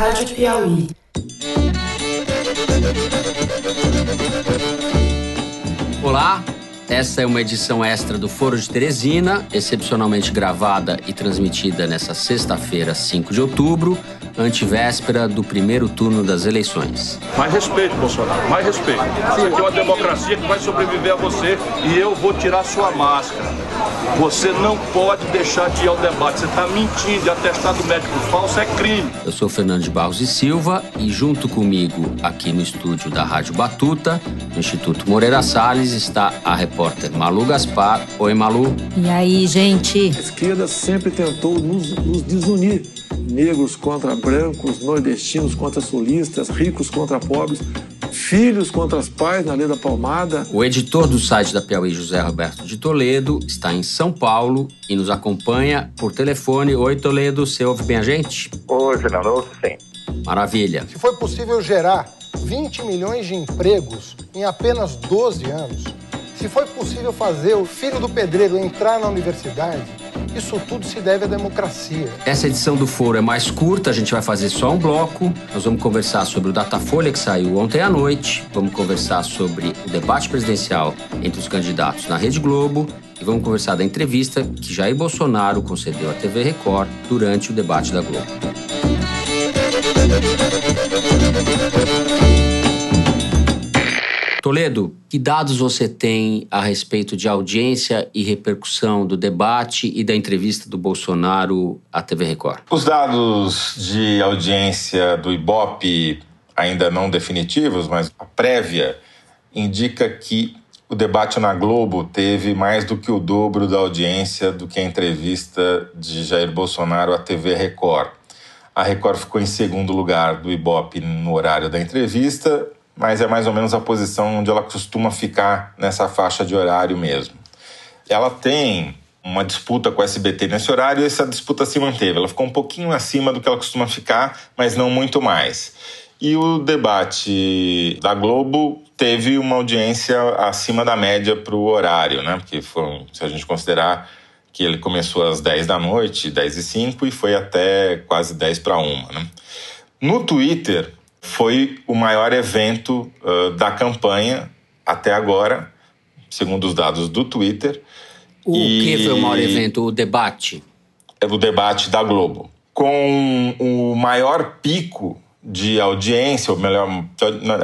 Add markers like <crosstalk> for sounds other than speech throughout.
Rádio Piauí. Olá, essa é uma edição extra do Foro de Teresina, excepcionalmente gravada e transmitida nesta sexta-feira, 5 de outubro, antivéspera do primeiro turno das eleições. Mais respeito, Bolsonaro, mais respeito. Isso aqui é uma democracia que vai sobreviver a você e eu vou tirar sua máscara. Você não pode deixar de ir ao debate. Você está mentindo, de atestado médico falso é crime. Eu sou Fernando de Barros e Silva e junto comigo aqui no estúdio da Rádio Batuta, no Instituto Moreira Salles, está a repórter Malu Gaspar. Oi, Malu. E aí, gente? A esquerda sempre tentou nos, nos desunir. Negros contra brancos, nordestinos contra sulistas, ricos contra pobres, filhos contra os pais na lei da palmada. O editor do site da Piauí, José Roberto de Toledo, está em São Paulo e nos acompanha por telefone. Oi, Toledo, você ouve bem a gente? Oi, Fernando, ouço sim. Maravilha. Se foi possível gerar 20 milhões de empregos em apenas 12 anos, se foi possível fazer o filho do pedreiro entrar na universidade, isso tudo se deve à democracia. Essa edição do Foro é mais curta, a gente vai fazer só um bloco. Nós vamos conversar sobre o Datafolha que saiu ontem à noite, vamos conversar sobre o debate presidencial entre os candidatos na Rede Globo e vamos conversar da entrevista que Jair Bolsonaro concedeu à TV Record durante o debate da Globo. Toledo, que dados você tem a respeito de audiência e repercussão do debate e da entrevista do Bolsonaro à TV Record? Os dados de audiência do Ibope ainda não definitivos, mas a prévia indica que o debate na Globo teve mais do que o dobro da audiência do que a entrevista de Jair Bolsonaro à TV Record. A Record ficou em segundo lugar do Ibope no horário da entrevista mas é mais ou menos a posição onde ela costuma ficar nessa faixa de horário mesmo. Ela tem uma disputa com o SBT nesse horário e essa disputa se manteve. Ela ficou um pouquinho acima do que ela costuma ficar, mas não muito mais. E o debate da Globo teve uma audiência acima da média para o horário, né? Porque foi, se a gente considerar que ele começou às 10 da noite, 10 e 5, e foi até quase 10 para 1. Né? No Twitter, foi o maior evento uh, da campanha até agora, segundo os dados do Twitter. O e... que foi o maior evento? O debate? É o debate da Globo. Com o maior pico de audiência, ou melhor,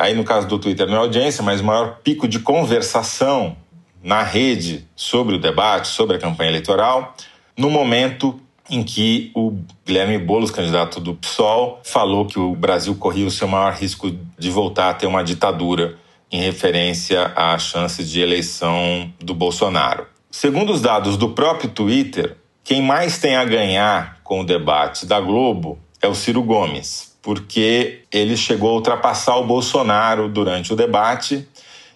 aí no caso do Twitter não é audiência, mas o maior pico de conversação na rede sobre o debate, sobre a campanha eleitoral, no momento em que o Guilherme Boulos, candidato do PSOL, falou que o Brasil corria o seu maior risco de voltar a ter uma ditadura em referência à chance de eleição do Bolsonaro. Segundo os dados do próprio Twitter, quem mais tem a ganhar com o debate da Globo é o Ciro Gomes, porque ele chegou a ultrapassar o Bolsonaro durante o debate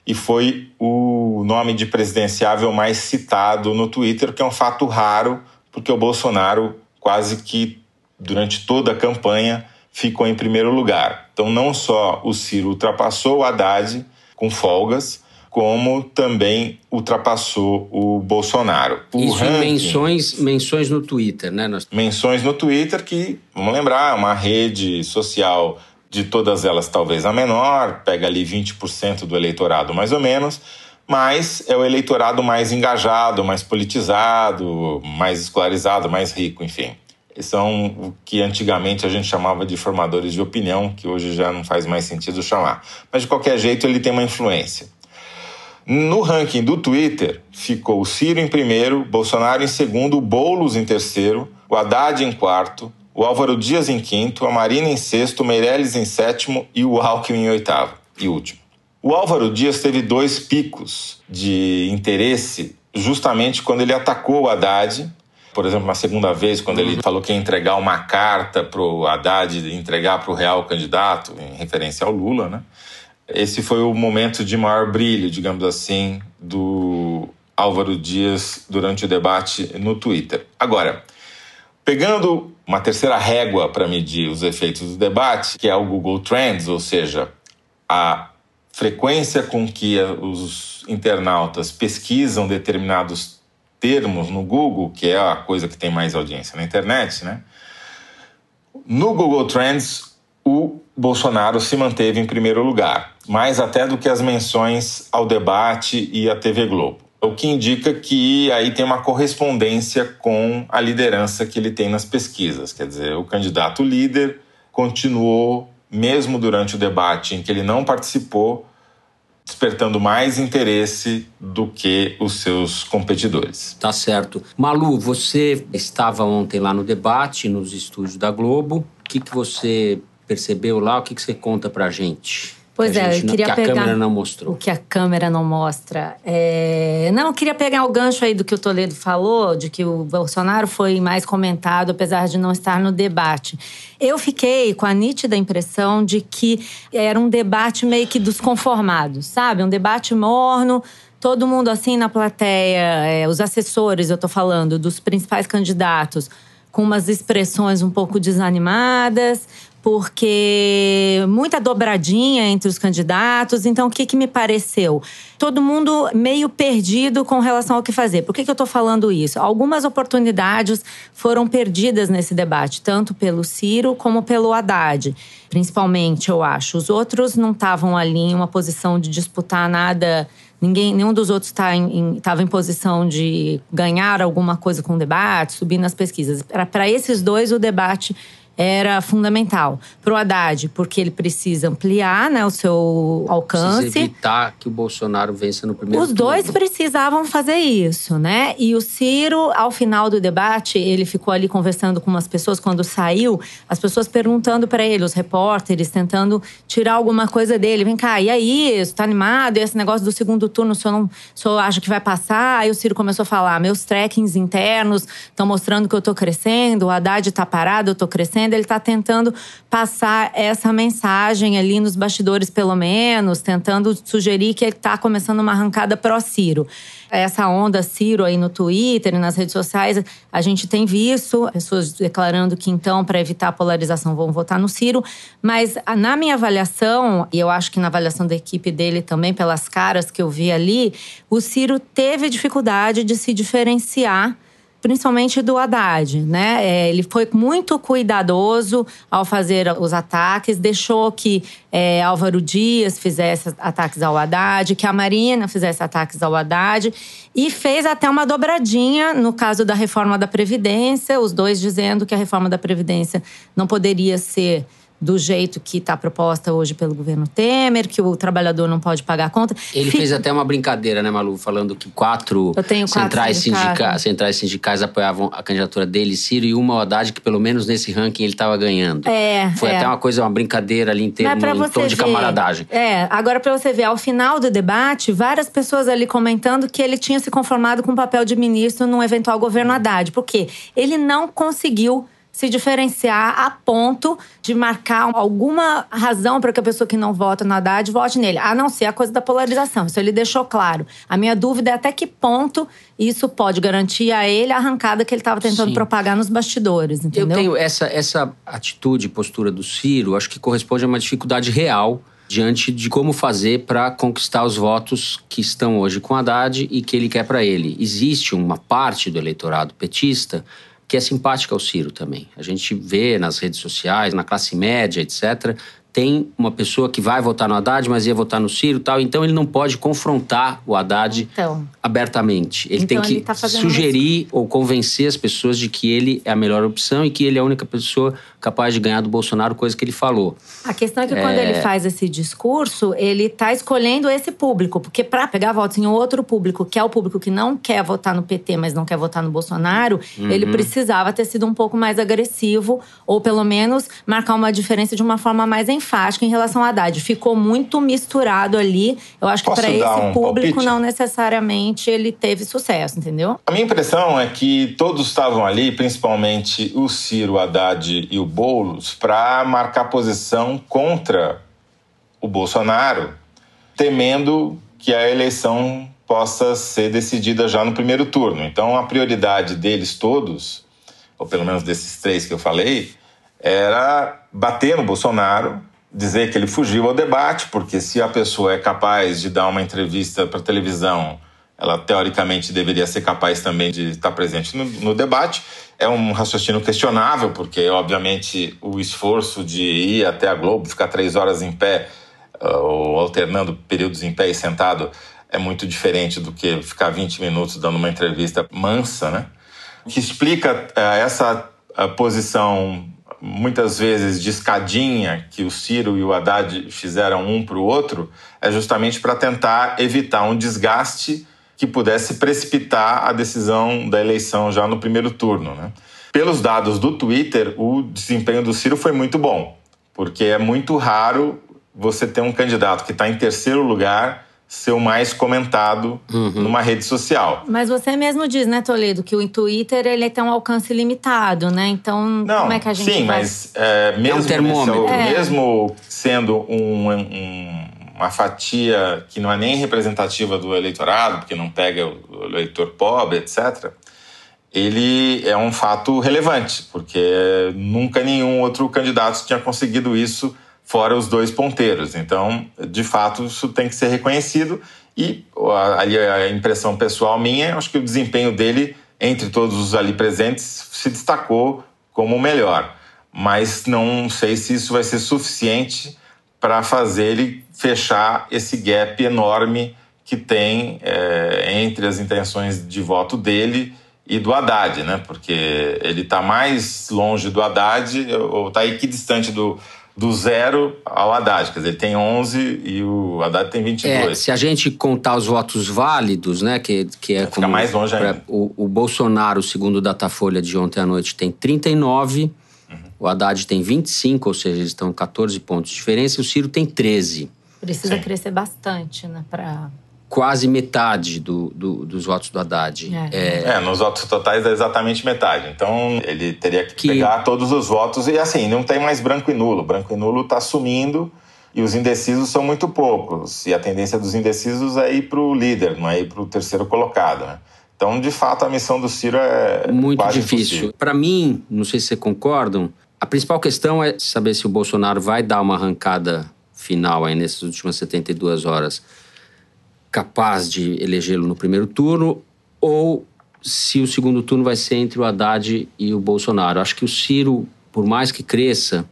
e foi o nome de presidenciável mais citado no Twitter, que é um fato raro porque o Bolsonaro quase que durante toda a campanha ficou em primeiro lugar. Então, não só o Ciro ultrapassou o Haddad com folgas, como também ultrapassou o Bolsonaro. O Isso ranking, menções, menções no Twitter, né? Menções no Twitter que, vamos lembrar, é uma rede social de todas elas talvez a menor, pega ali 20% do eleitorado mais ou menos, mas é o eleitorado mais engajado, mais politizado, mais escolarizado, mais rico, enfim. São o que antigamente a gente chamava de formadores de opinião, que hoje já não faz mais sentido chamar. Mas de qualquer jeito ele tem uma influência. No ranking do Twitter, ficou Ciro em primeiro, Bolsonaro em segundo, Boulos em terceiro, o Haddad em quarto, o Álvaro Dias em quinto, a Marina em sexto, Meirelles em sétimo e o Alckmin em oitavo e último. O Álvaro Dias teve dois picos de interesse justamente quando ele atacou o Haddad. Por exemplo, na segunda vez, quando ele falou que ia entregar uma carta para o Haddad entregar para o real candidato, em referência ao Lula, né? Esse foi o momento de maior brilho, digamos assim, do Álvaro Dias durante o debate no Twitter. Agora, pegando uma terceira régua para medir os efeitos do debate, que é o Google Trends, ou seja, a frequência com que os internautas pesquisam determinados termos no Google, que é a coisa que tem mais audiência na internet, né? No Google Trends, Bolsonaro se manteve em primeiro lugar, mais até do que as menções ao debate e à TV Globo. O que indica que aí tem uma correspondência com a liderança que ele tem nas pesquisas. Quer dizer, o candidato líder continuou, mesmo durante o debate em que ele não participou, despertando mais interesse do que os seus competidores. Tá certo. Malu, você estava ontem lá no debate, nos estúdios da Globo. O que, que você percebeu lá? O que, que você conta pra gente? Pois é, eu queria que a pegar câmera não mostrou. O que a câmera não mostra. É... Não, eu queria pegar o gancho aí do que o Toledo falou, de que o Bolsonaro foi mais comentado, apesar de não estar no debate. Eu fiquei com a nítida impressão de que era um debate meio que dos conformados, sabe? Um debate morno, todo mundo assim na plateia, é, os assessores, eu tô falando, dos principais candidatos, com umas expressões um pouco desanimadas, porque muita dobradinha entre os candidatos. Então, o que, que me pareceu? Todo mundo meio perdido com relação ao que fazer. Por que, que eu estou falando isso? Algumas oportunidades foram perdidas nesse debate, tanto pelo Ciro como pelo Haddad, principalmente, eu acho. Os outros não estavam ali em uma posição de disputar nada. Ninguém, nenhum dos outros estava tá em, em, em, posição de ganhar alguma coisa com o debate, subir nas pesquisas. Para esses dois, o debate era fundamental. Para o Haddad, porque ele precisa ampliar né, o seu alcance. Precisa evitar que o Bolsonaro vença no primeiro Os dois precisavam fazer isso, né? E o Ciro, ao final do debate, ele ficou ali conversando com umas pessoas quando saiu, as pessoas perguntando para ele, os repórteres, tentando tirar alguma coisa dele. Vem cá, e aí, está animado? E esse negócio do segundo turno, o senhor, não, o senhor acha que vai passar? Aí o Ciro começou a falar: meus trekkings internos estão mostrando que eu estou crescendo, o Haddad está parado, eu estou crescendo ele está tentando passar essa mensagem ali nos bastidores, pelo menos, tentando sugerir que ele está começando uma arrancada pró-Ciro. Essa onda Ciro aí no Twitter e nas redes sociais, a gente tem visto pessoas declarando que então, para evitar a polarização, vão votar no Ciro. Mas na minha avaliação, e eu acho que na avaliação da equipe dele também, pelas caras que eu vi ali, o Ciro teve dificuldade de se diferenciar principalmente do Haddad, né? É, ele foi muito cuidadoso ao fazer os ataques, deixou que é, Álvaro Dias fizesse ataques ao Haddad, que a Marina fizesse ataques ao Haddad e fez até uma dobradinha no caso da reforma da Previdência, os dois dizendo que a reforma da Previdência não poderia ser do jeito que está proposta hoje pelo governo Temer, que o trabalhador não pode pagar a conta. Ele Fica... fez até uma brincadeira, né, Malu? Falando que quatro, quatro centrais, sindica... centrais sindicais apoiavam a candidatura dele, Ciro, e uma Haddad, que pelo menos nesse ranking ele estava ganhando. É, Foi é. até uma coisa, uma brincadeira ali em, termo, em tom de camaradagem. É, agora para você ver, ao final do debate, várias pessoas ali comentando que ele tinha se conformado com o papel de ministro num eventual governo Haddad. Por quê? Ele não conseguiu se diferenciar a ponto de marcar alguma razão para que a pessoa que não vota no Haddad vote nele, a não ser a coisa da polarização. Isso ele deixou claro. A minha dúvida é até que ponto isso pode garantir a ele a arrancada que ele estava tentando Sim. propagar nos bastidores, entendeu? Eu tenho essa, essa atitude, postura do Ciro, acho que corresponde a uma dificuldade real diante de como fazer para conquistar os votos que estão hoje com Haddad e que ele quer para ele. Existe uma parte do eleitorado petista que é simpática ao Ciro também. A gente vê nas redes sociais, na classe média, etc., tem uma pessoa que vai votar no Haddad, mas ia votar no Ciro e tal. Então ele não pode confrontar o Haddad então, abertamente. Ele então tem que tá sugerir ou convencer as pessoas de que ele é a melhor opção e que ele é a única pessoa capaz de ganhar do Bolsonaro, coisa que ele falou. A questão é que é... quando ele faz esse discurso, ele está escolhendo esse público, porque para pegar votos em outro público, que é o público que não quer votar no PT, mas não quer votar no Bolsonaro, uhum. ele precisava ter sido um pouco mais agressivo ou pelo menos marcar uma diferença de uma forma mais enfática em relação a Haddad. Ficou muito misturado ali. Eu acho que para esse um público palpite? não necessariamente ele teve sucesso, entendeu? A minha impressão é que todos estavam ali, principalmente o Ciro, o Haddad e o Boulos, para marcar posição contra o Bolsonaro, temendo que a eleição possa ser decidida já no primeiro turno. Então, a prioridade deles todos, ou pelo menos desses três que eu falei, era bater no Bolsonaro, dizer que ele fugiu ao debate, porque se a pessoa é capaz de dar uma entrevista para televisão, ela teoricamente deveria ser capaz também de estar presente no, no, debate. É um raciocínio questionável, porque, obviamente, o esforço de ir até a Globo, ficar três horas em pé, uh, ou alternando períodos em pé e sentado, é muito diferente do que ficar 20 minutos dando uma entrevista mansa, né? O que explica uh, essa uh, posição, muitas vezes de escadinha, que o Ciro e o Haddad fizeram um para o outro, é justamente para tentar evitar um desgaste que pudesse precipitar a decisão da eleição já no primeiro turno. Né? Pelos dados do Twitter, o desempenho do Ciro foi muito bom, porque é muito raro você ter um candidato que está em terceiro lugar ser o mais comentado uhum. numa rede social. Mas você mesmo diz, né, Toledo, que o Twitter ele tem um alcance limitado, né? Então, Não, como é que a gente Sim, vai... mas é, mesmo, é um termômetro. É. mesmo sendo um, um uma fatia que não é nem representativa do eleitorado, porque não pega o eleitor pobre, etc., ele é um fato relevante, porque nunca nenhum outro candidato tinha conseguido isso fora os dois ponteiros. Então, de fato, isso tem que ser reconhecido e ali a impressão pessoal minha, acho que o desempenho dele entre todos os ali presentes se destacou como o melhor. Mas não sei se isso vai ser suficiente para fazer ele fechar esse gap enorme que tem é, entre as intenções de voto dele e do Haddad, né? Porque ele está mais longe do Haddad ou está equidistante do, do zero ao Haddad. Quer dizer, ele tem 11 e o Haddad tem 22. É, se a gente contar os votos válidos, né? Que, que é Fica mais longe ainda. O, o Bolsonaro, segundo o Datafolha de ontem à noite, tem 39 o Haddad tem 25, ou seja, eles estão 14 pontos de diferença, e o Ciro tem 13. Precisa Sim. crescer bastante, né? Pra... Quase metade do, do, dos votos do Haddad. É. É... é. nos votos totais é exatamente metade. Então ele teria que, que, pegar todos os votos. E assim, não tem mais branco e nulo. Branco e nulo está sumindo e os indecisos são muito poucos. E a tendência dos indecisos é ir para o líder, não é ir para o terceiro colocado. Né? Então, de fato, a missão do Ciro é muito difícil. Para mim, não sei se vocês concordam, a principal questão é saber se o Bolsonaro vai dar uma arrancada final aí nessas últimas 72 horas capaz de elegê-lo no primeiro turno ou se o segundo turno vai ser entre o Haddad e o Bolsonaro. Acho que o Ciro, por mais que cresça,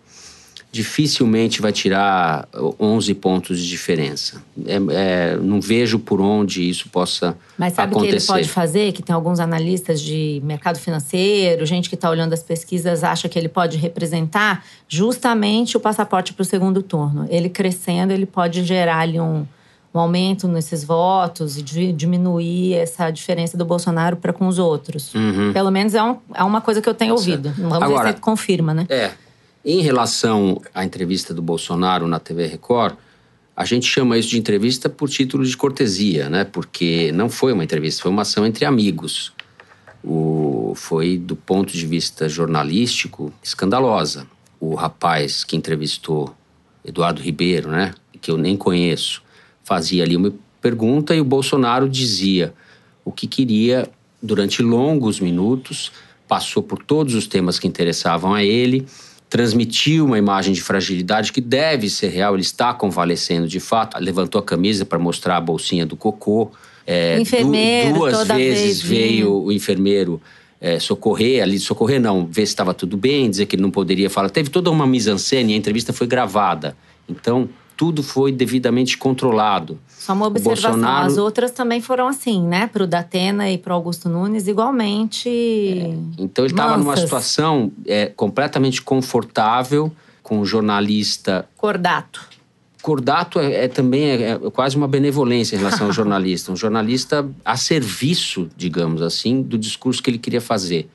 dificilmente vai tirar 11 pontos de diferença. É, é, não vejo por onde isso possa acontecer. Mas sabe o que ele pode fazer? Que tem alguns analistas de mercado financeiro, gente que está olhando as pesquisas, acha que ele pode representar justamente o passaporte para o segundo turno. Ele crescendo, ele pode gerar ali um, um aumento nesses votos e diminuir essa diferença do Bolsonaro para com os outros. Uhum. Pelo menos é, um, é, uma coisa que eu tenho ouvido. Vamos Agora, ver se confirma, né? É. Em relação à entrevista do Bolsonaro na TV Record, a gente chama isso de entrevista por título de cortesia, né? Porque não foi uma entrevista, foi uma ação entre amigos. O, foi, do ponto de vista jornalístico, escandalosa. O rapaz que entrevistou, Eduardo Ribeiro, né? Que eu nem conheço, fazia ali uma pergunta e o Bolsonaro dizia o que queria durante longos minutos, passou por todos os temas que interessavam a ele transmitiu uma imagem de fragilidade que deve ser real, ele está convalescendo de fato. Levantou a camisa para mostrar a bolsinha do cocô. É, enfermeiro, du duas vezes vez, veio o enfermeiro é, socorrer, ali socorrer não, ver se estava tudo bem, dizer que ele não poderia falar. Teve toda uma mise-en-scène, a entrevista foi gravada. Então, tudo foi devidamente controlado. Só uma observação, Bolsonaro... as outras também foram assim, né? Para o Datena e para o Augusto Nunes, igualmente. É, então ele estava numa situação é, completamente confortável com o jornalista. Cordato. Cordato é, é também é, é, quase uma benevolência em relação ao <laughs> jornalista. Um jornalista a serviço, digamos assim, do discurso que ele queria fazer.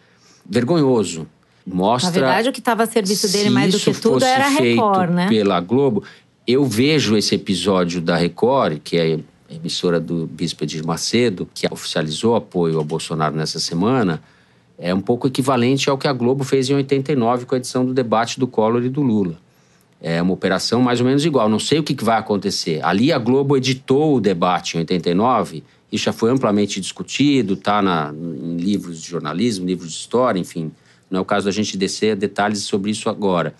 Vergonhoso. Mostra. Na verdade, o que estava a serviço dele mais do que tudo era a Record, né? Pela Globo, eu vejo esse episódio da Record, que é a emissora do Bispo Edir Macedo, que oficializou apoio ao Bolsonaro nessa semana, é um pouco equivalente ao que a Globo fez em 89 com a edição do debate do Collor e do Lula. É uma operação mais ou menos igual. Não sei o que vai acontecer. Ali a Globo editou o debate em 89 e já foi amplamente discutido, está em livros de jornalismo, livros de história, enfim. Não é o caso da gente descer detalhes sobre isso agora.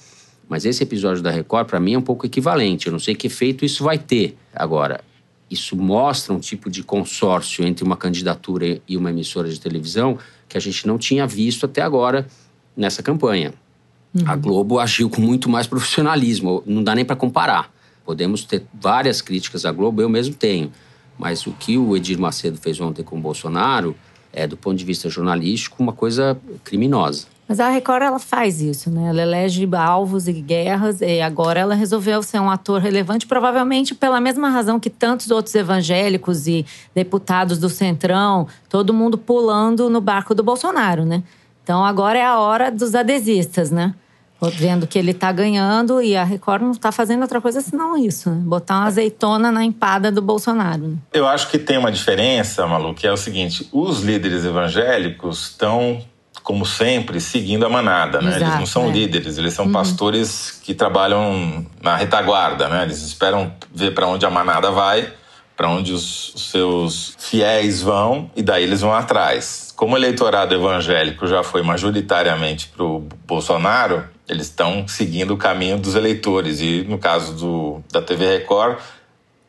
Mas esse episódio da Record, para mim, é um pouco equivalente. Eu não sei que efeito isso vai ter agora. Isso mostra um tipo de consórcio entre uma candidatura e uma emissora de televisão que a gente não tinha visto até agora nessa campanha. Uhum. A Globo agiu com muito mais profissionalismo, não dá nem para comparar. Podemos ter várias críticas à Globo, eu mesmo tenho. Mas o que o Edir Macedo fez ontem com o Bolsonaro é, do ponto de vista jornalístico, uma coisa criminosa. Mas a Record ela faz isso, né? Ela elege alvos e guerras e agora ela resolveu ser um ator relevante, provavelmente pela mesma razão que tantos outros evangélicos e deputados do Centrão, todo mundo pulando no barco do Bolsonaro, né? Então agora é a hora dos adesistas, né? Vendo que ele está ganhando e a Record não está fazendo outra coisa senão isso, né? botar uma azeitona na empada do Bolsonaro. Né? Eu acho que tem uma diferença, Malu, que é o seguinte: os líderes evangélicos estão como sempre, seguindo a manada, né? Exato, eles não são é. líderes, eles são uhum. pastores que trabalham na retaguarda, né? Eles esperam ver para onde a manada vai, para onde os, os seus fiéis vão e daí eles vão atrás. Como o eleitorado evangélico já foi majoritariamente para o Bolsonaro, eles estão seguindo o caminho dos eleitores e, no caso do, da TV Record,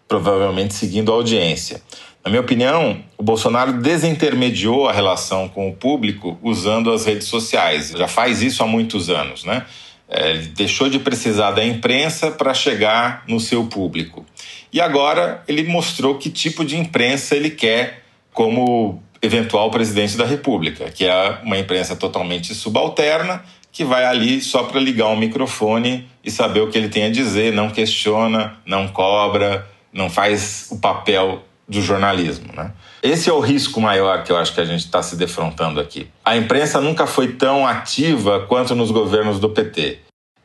provavelmente seguindo a audiência. Na minha opinião, o Bolsonaro desintermediou a relação com o público usando as redes sociais. Já faz isso há muitos anos, né? É, ele deixou de precisar da imprensa para chegar no seu público. E agora ele mostrou que tipo de imprensa ele quer como eventual presidente da República, que é uma imprensa totalmente subalterna, que vai ali só para ligar um microfone e saber o que ele tem a dizer, não questiona, não cobra, não faz o papel do jornalismo. Né? Esse é o risco maior que eu acho que a gente está se defrontando aqui. A imprensa nunca foi tão ativa quanto nos governos do PT.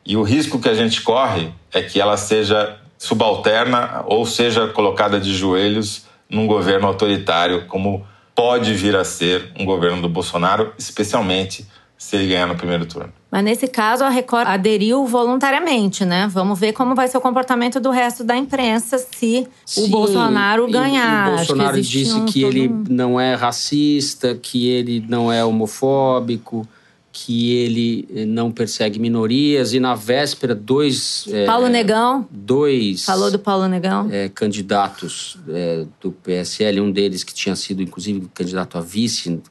E o risco que a gente corre é que ela seja subalterna ou seja colocada de joelhos num governo autoritário, como pode vir a ser um governo do Bolsonaro, especialmente se ele ganhar no primeiro turno. Mas nesse caso, a Record aderiu voluntariamente, né? Vamos ver como vai ser o comportamento do resto da imprensa se Sim, o Bolsonaro ganhar. o Bolsonaro que disse um, que ele não é racista, que ele não é homofóbico, que ele eh, não persegue minorias. E na véspera, dois. Eh, Paulo é, Negão. Dois. Falou do Paulo Negão. É, candidatos é, do PSL, um deles que tinha sido, inclusive, candidato a vice,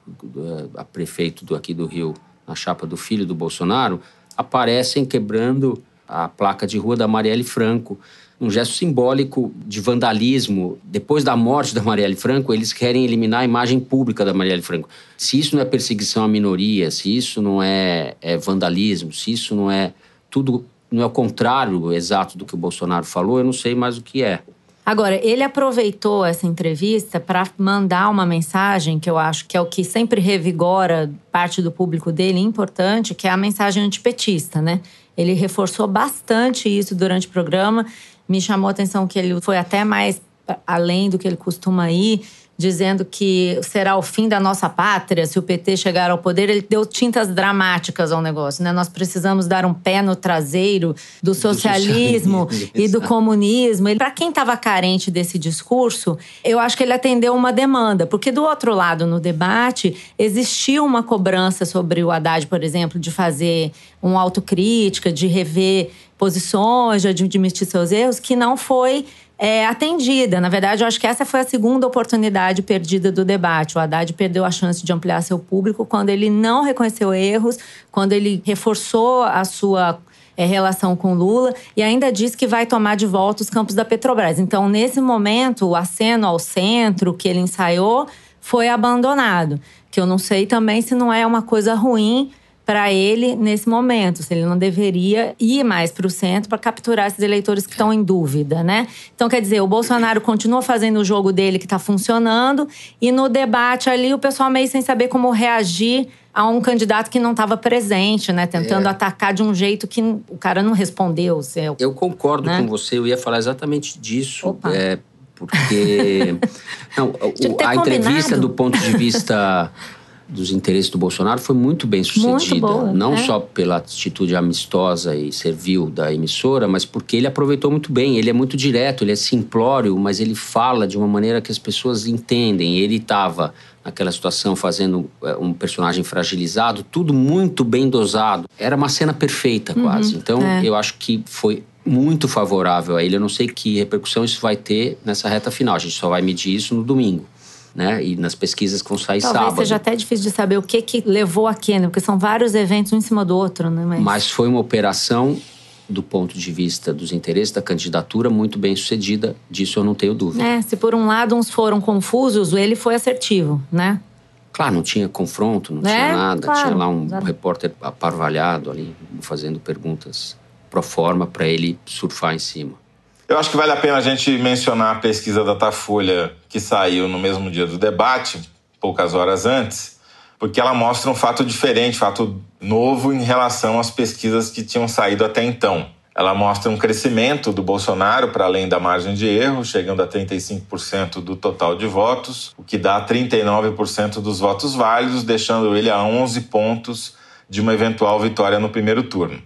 a prefeito do, aqui do Rio na chapa do filho do Bolsonaro, aparecem quebrando a placa de rua da Marielle Franco. Um gesto simbólico de vandalismo. Depois da morte da Marielle Franco, eles querem eliminar a imagem pública da Marielle Franco. Se isso não é perseguição à minoria, se isso não é, é vandalismo, se isso não é tudo, não é o contrário exato do que o Bolsonaro falou, eu não sei mais o que é. Agora, ele aproveitou essa entrevista para mandar uma mensagem que eu acho que é o que sempre revigora parte do público dele, importante, que é a mensagem antipetista, né? Ele reforçou bastante isso durante o programa. Me chamou a atenção que ele foi até mais além do que ele costuma ir dizendo que será o fim da nossa pátria se o PT chegar ao poder. Ele deu tintas dramáticas ao negócio, né? Nós precisamos dar um pé no traseiro do socialismo, do socialismo e do comunismo. Para quem estava carente desse discurso, eu acho que ele atendeu uma demanda, porque do outro lado, no debate, existiu uma cobrança sobre o Haddad, por exemplo, de fazer uma autocrítica, de rever posições, de admitir seus erros, que não foi é, atendida. Na verdade, eu acho que essa foi a segunda oportunidade perdida do debate. O Haddad perdeu a chance de ampliar seu público quando ele não reconheceu erros, quando ele reforçou a sua é, relação com Lula e ainda disse que vai tomar de volta os campos da Petrobras. Então, nesse momento, o aceno ao centro que ele ensaiou foi abandonado. Que eu não sei também se não é uma coisa ruim para ele nesse momento, se ele não deveria ir mais para o centro para capturar esses eleitores que estão em dúvida, né? Então, quer dizer, o Bolsonaro continua fazendo o jogo dele que está funcionando e no debate ali o pessoal meio sem saber como reagir a um candidato que não estava presente, né? Tentando é. atacar de um jeito que o cara não respondeu. Seu, eu concordo né? com você, eu ia falar exatamente disso. Opa. É, porque <laughs> não, o, a entrevista do ponto de vista <laughs> dos interesses do Bolsonaro foi muito bem sucedida. Muito boa, não é. só pela atitude amistosa e servil da emissora, mas porque ele aproveitou muito bem. Ele é muito direto, ele é simplório, mas ele fala de uma maneira que as pessoas entendem. Ele estava naquela situação fazendo é, um personagem fragilizado, tudo muito bem dosado. Era uma cena perfeita, uhum, quase. Então, é. eu acho que foi muito favorável a ele. Eu não sei que repercussão isso vai ter nessa reta final. A gente só vai medir isso no domingo. Né? E nas pesquisas que vão sair Talvez sábado. seja até difícil de saber o que, que levou a né? Porque são vários eventos um em cima do outro, né? Mas, Mas foi uma operação, do ponto de vista dos interesses da candidatura, muito bem sucedida. Disso eu não tenho dúvida. É, se por um lado uns foram confusos, ele foi assertivo, né? Claro, não tinha confronto, não É, tinha nada. claro. Tinha lá um Exato. repórter aparvalhado ali, fazendo perguntas pro forma para ele surfar em cima. Eu acho que vale a pena a gente mencionar a pesquisa da Datafolha que saiu no mesmo dia do debate, poucas horas antes, porque ela mostra um fato diferente, fato novo em relação às pesquisas que tinham saído até então. Ela mostra um crescimento do Bolsonaro para além da margem de erro, chegando a 35% do total de votos, o que dá 39% dos votos válidos, deixando ele a 11 pontos de uma eventual vitória no primeiro turno.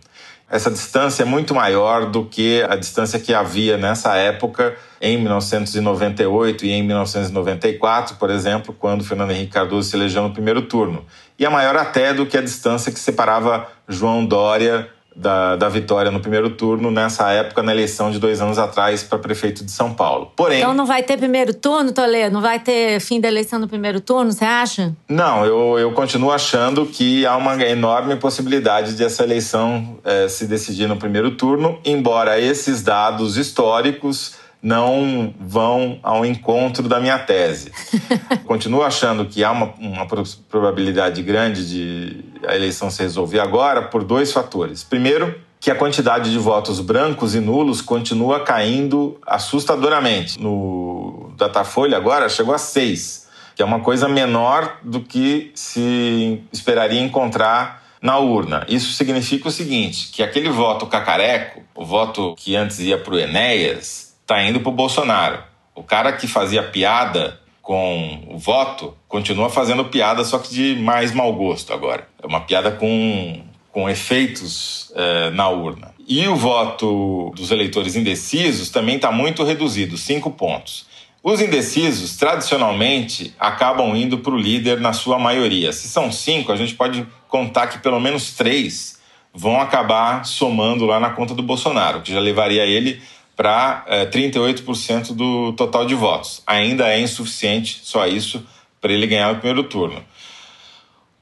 Essa distância é muito maior do que a distância que havia nessa época, em 1998 e em 1994, por exemplo, quando Fernando Henrique Cardoso se elegeu no primeiro turno. E é maior até do que a distância que separava João Dória da, da vitória no primeiro turno, nessa época, na eleição de dois anos atrás para prefeito de São Paulo. Porém. Então não vai ter primeiro turno, Toledo? Não vai ter fim da eleição no primeiro turno, você acha? Não, eu, eu continuo achando que há uma enorme possibilidade de essa eleição eh, se decidir no primeiro turno, embora esses dados históricos não vão ao encontro da minha tese. <laughs> Continuo achando que há uma, uma pro- probabilidade grande de a eleição se resolver agora por dois fatores. Primeiro, que a quantidade de votos brancos e nulos continua caindo assustadoramente. No Datafolha agora chegou a seis que é uma coisa menor do que se esperaria encontrar na urna. Isso significa o seguinte, que aquele voto cacareco, o voto que antes ia para o Enéas, está indo para o Bolsonaro. O cara que fazia piada com o voto continua fazendo piada, só que de mais mau gosto agora. É uma piada com, com efeitos eh, na urna. E o voto dos eleitores indecisos também está muito reduzido, cinco pontos. Os indecisos, tradicionalmente, acabam indo para o líder na sua maioria. Se são cinco, a gente pode contar que pelo menos três vão acabar somando lá na conta do Bolsonaro, que já levaria ele para eh, 38% do total de votos. Ainda é insuficiente só isso para ele ganhar o primeiro turno.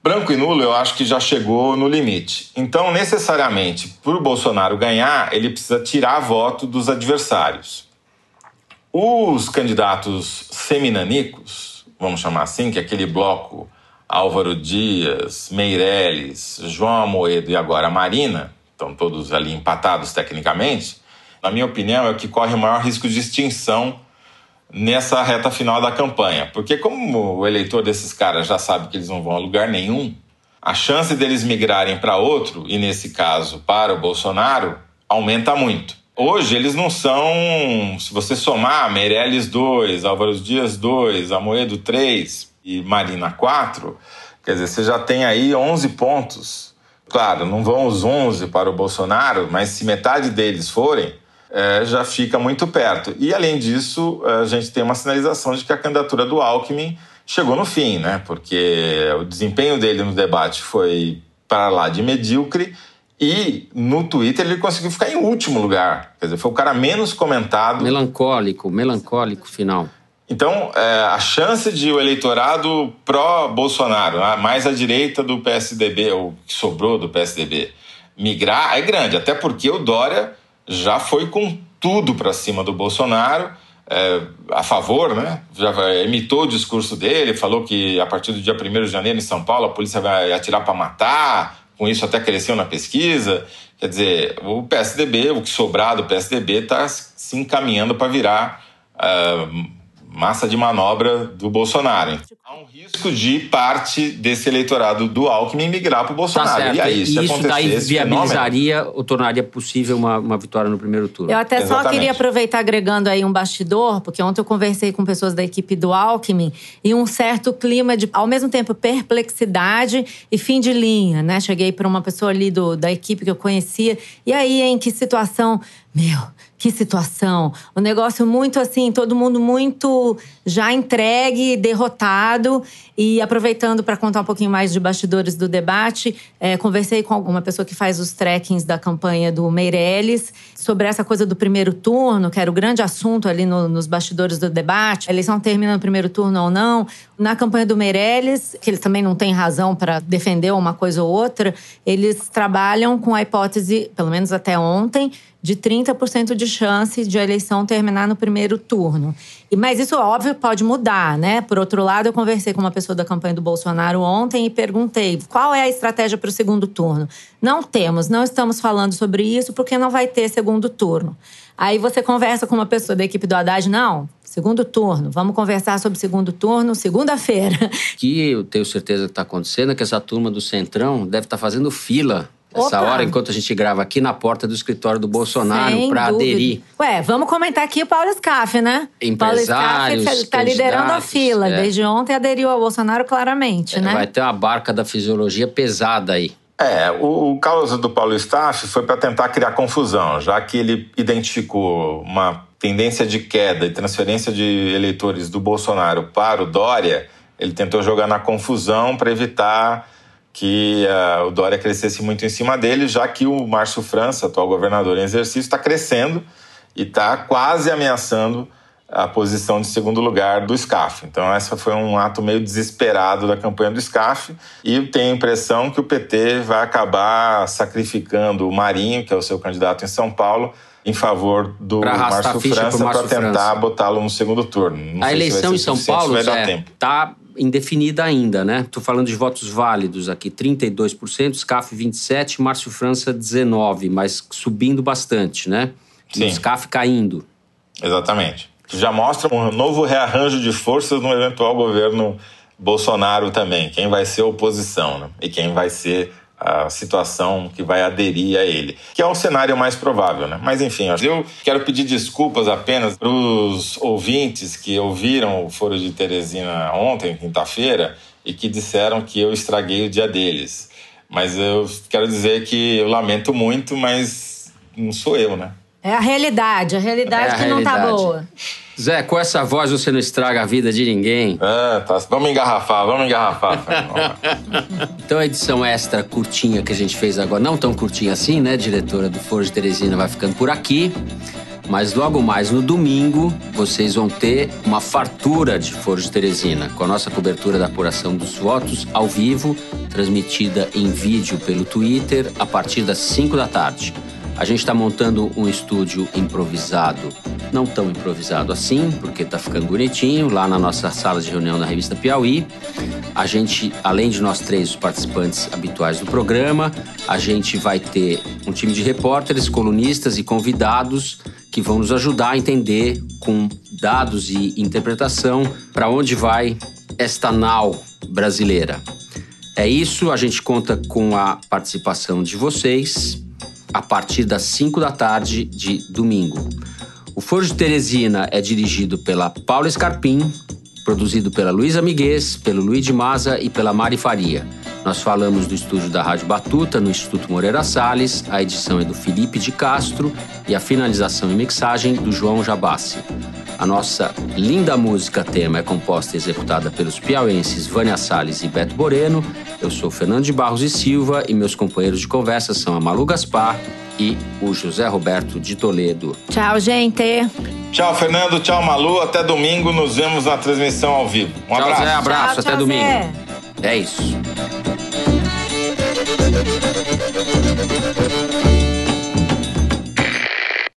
Branco e nulo, eu acho que já chegou no limite. Então, necessariamente, para o Bolsonaro ganhar, ele precisa tirar voto dos adversários. Os candidatos seminanicos, vamos chamar assim, que é aquele bloco Álvaro Dias, Meirelles, João Amoedo e agora Marina, estão todos ali empatados tecnicamente, na minha opinião, é o que corre o maior risco de extinção nessa reta final da campanha. Porque como o eleitor desses caras já sabe que eles não vão a lugar nenhum, a chance deles migrarem para outro, e nesse caso para o Bolsonaro, aumenta muito. Hoje eles não são, se você somar Meirelles 2, Álvaro Dias 2, Amoedo 3 e Marina 4, quer dizer, você já tem aí 11 pontos. Claro, não vão os 11 para o Bolsonaro, mas se metade deles forem, é, já fica muito perto. E, além disso, a gente tem uma sinalização de que a candidatura do Alckmin chegou no fim, né? Porque o desempenho dele no debate foi para lá de medíocre e no Twitter ele conseguiu ficar em último lugar. Quer dizer, foi o cara menos comentado. Melancólico, melancólico final. Então, é, a chance de o eleitorado pró-Bolsonaro, né, mais à direita do PSDB, ou que sobrou do PSDB, migrar é grande, até porque o Dória já foi com tudo para cima do Bolsonaro, é, a favor, né? Já imitou o discurso dele, falou que a partir do dia 1 de janeiro em São Paulo a polícia vai atirar para matar, com isso até cresceu na pesquisa. Quer dizer, o PSDB, o que sobrar do PSDB, está se encaminhando para virar uh, massa de manobra do Bolsonaro. Há um risco de parte desse eleitorado do Alckmin migrar para o Bolsonaro. Tá certo. E aí, se isso acontecer daí viabilizaria ou tornaria possível uma, uma vitória no primeiro turno. Eu até só Exatamente. queria aproveitar agregando aí um bastidor, porque ontem eu conversei com pessoas da equipe do Alckmin e um certo clima de, ao mesmo tempo, perplexidade e fim de linha, né? Cheguei para uma pessoa ali do, da equipe que eu conhecia. E aí, em que situação Meu, que situação. Um negócio muito assim, todo mundo muito já entregue, derrotado. E aproveitando para contar um pouquinho mais de bastidores do debate, é, conversei com alguma pessoa que faz os trekkings da campanha do Meirelles sobre essa coisa do primeiro turno, que era o grande assunto ali no, nos bastidores do debate. A eleição termina no primeiro turno ou não. Na campanha do Meirelles, que eles também não têm razão para defender uma coisa ou outra, eles trabalham com a hipótese, pelo menos até ontem, de 30% de chance de a eleição terminar no primeiro turno. E, mas isso, óbvio, pode mudar, né? Por outro lado, eu conversei com uma pessoa da campanha do Bolsonaro ontem e perguntei qual é a estratégia para o segundo turno. Não temos, não estamos falando sobre isso porque não vai ter segundo turno. Aí você conversa com uma pessoa da equipe do Haddad, não, segundo turno, vamos conversar sobre segundo turno segunda-feira. Que eu tenho certeza que está acontecendo é que essa turma do Centrão deve estar tá fazendo fila essa hora, enquanto a gente grava aqui na porta do escritório do Bolsonaro para aderir. Ué, vamos comentar aqui o Paulo Scaff, né? Empresários, Paulo Scaff está liderando a fila. É. Desde ontem aderiu ao Bolsonaro claramente, é, né? Vai ter uma barca da fisiologia pesada aí. É, o, o causa do Paulo Staff foi para tentar criar confusão, já que ele identificou uma tendência de queda e transferência de eleitores do Bolsonaro para o Dória, ele tentou jogar na confusão para evitar que uh, o Dória crescesse muito em cima dele, já que o Márcio França, atual governador em exercício, está crescendo e está quase ameaçando a posição de segundo lugar do SCAF. Então, essa foi um ato meio desesperado da campanha do SCAF e tenho a impressão que o PT vai acabar sacrificando o Marinho, que é o seu candidato em São Paulo, em favor do Márcio França para tentar botá-lo no segundo turno. Não a eleição em São Paulo está indefinida ainda, né? Estou falando de votos válidos aqui, 32%, SCAF 27%, Márcio França 19%, mas subindo bastante, né? Sim. o SCAF caindo. Exatamente. Já mostra um novo rearranjo de forças no eventual governo Bolsonaro também. Quem vai ser oposição né? e quem vai ser a situação que vai aderir a ele, que é um cenário mais provável, né? Mas enfim, eu quero pedir desculpas apenas para os ouvintes que ouviram o Foro de Teresina ontem, quinta-feira, e que disseram que eu estraguei o dia deles. Mas eu quero dizer que eu lamento muito, mas não sou eu, né? É a realidade, a realidade é a que realidade. não tá boa. Zé, com essa voz você não estraga a vida de ninguém. É, tá. Vamos engarrafar, vamos engarrafar. <laughs> então a edição extra curtinha que a gente fez agora, não tão curtinha assim, né, diretora do Foro de Teresina, vai ficando por aqui. Mas logo mais no domingo, vocês vão ter uma fartura de Foro de Teresina, com a nossa cobertura da apuração dos votos ao vivo, transmitida em vídeo pelo Twitter a partir das 5 da tarde. A gente está montando um estúdio improvisado, não tão improvisado assim, porque está ficando bonitinho, lá na nossa sala de reunião na revista Piauí. A gente, além de nós três, os participantes habituais do programa, a gente vai ter um time de repórteres, colunistas e convidados que vão nos ajudar a entender com dados e interpretação para onde vai esta nau brasileira. É isso, a gente conta com a participação de vocês a partir das 5 da tarde de domingo. O Foro de Teresina é dirigido pela Paula Scarpim, produzido pela Luísa Miguez, pelo Luiz de Maza e pela Mari Faria. Nós falamos do estúdio da Rádio Batuta, no Instituto Moreira Salles, a edição é do Felipe de Castro e a finalização e mixagem do João Jabassi. A nossa linda música tema é composta e executada pelos piauenses Vânia Salles e Beto Boreno. Eu sou Fernando de Barros e Silva e meus companheiros de conversa são a Malu Gaspar e o José Roberto de Toledo. Tchau, gente. Tchau, Fernando. Tchau, Malu. Até domingo. Nos vemos na transmissão ao vivo. Um Tchau, abraço. Zé. Abraço. Tchau, Até tchau, domingo. Zé. É isso.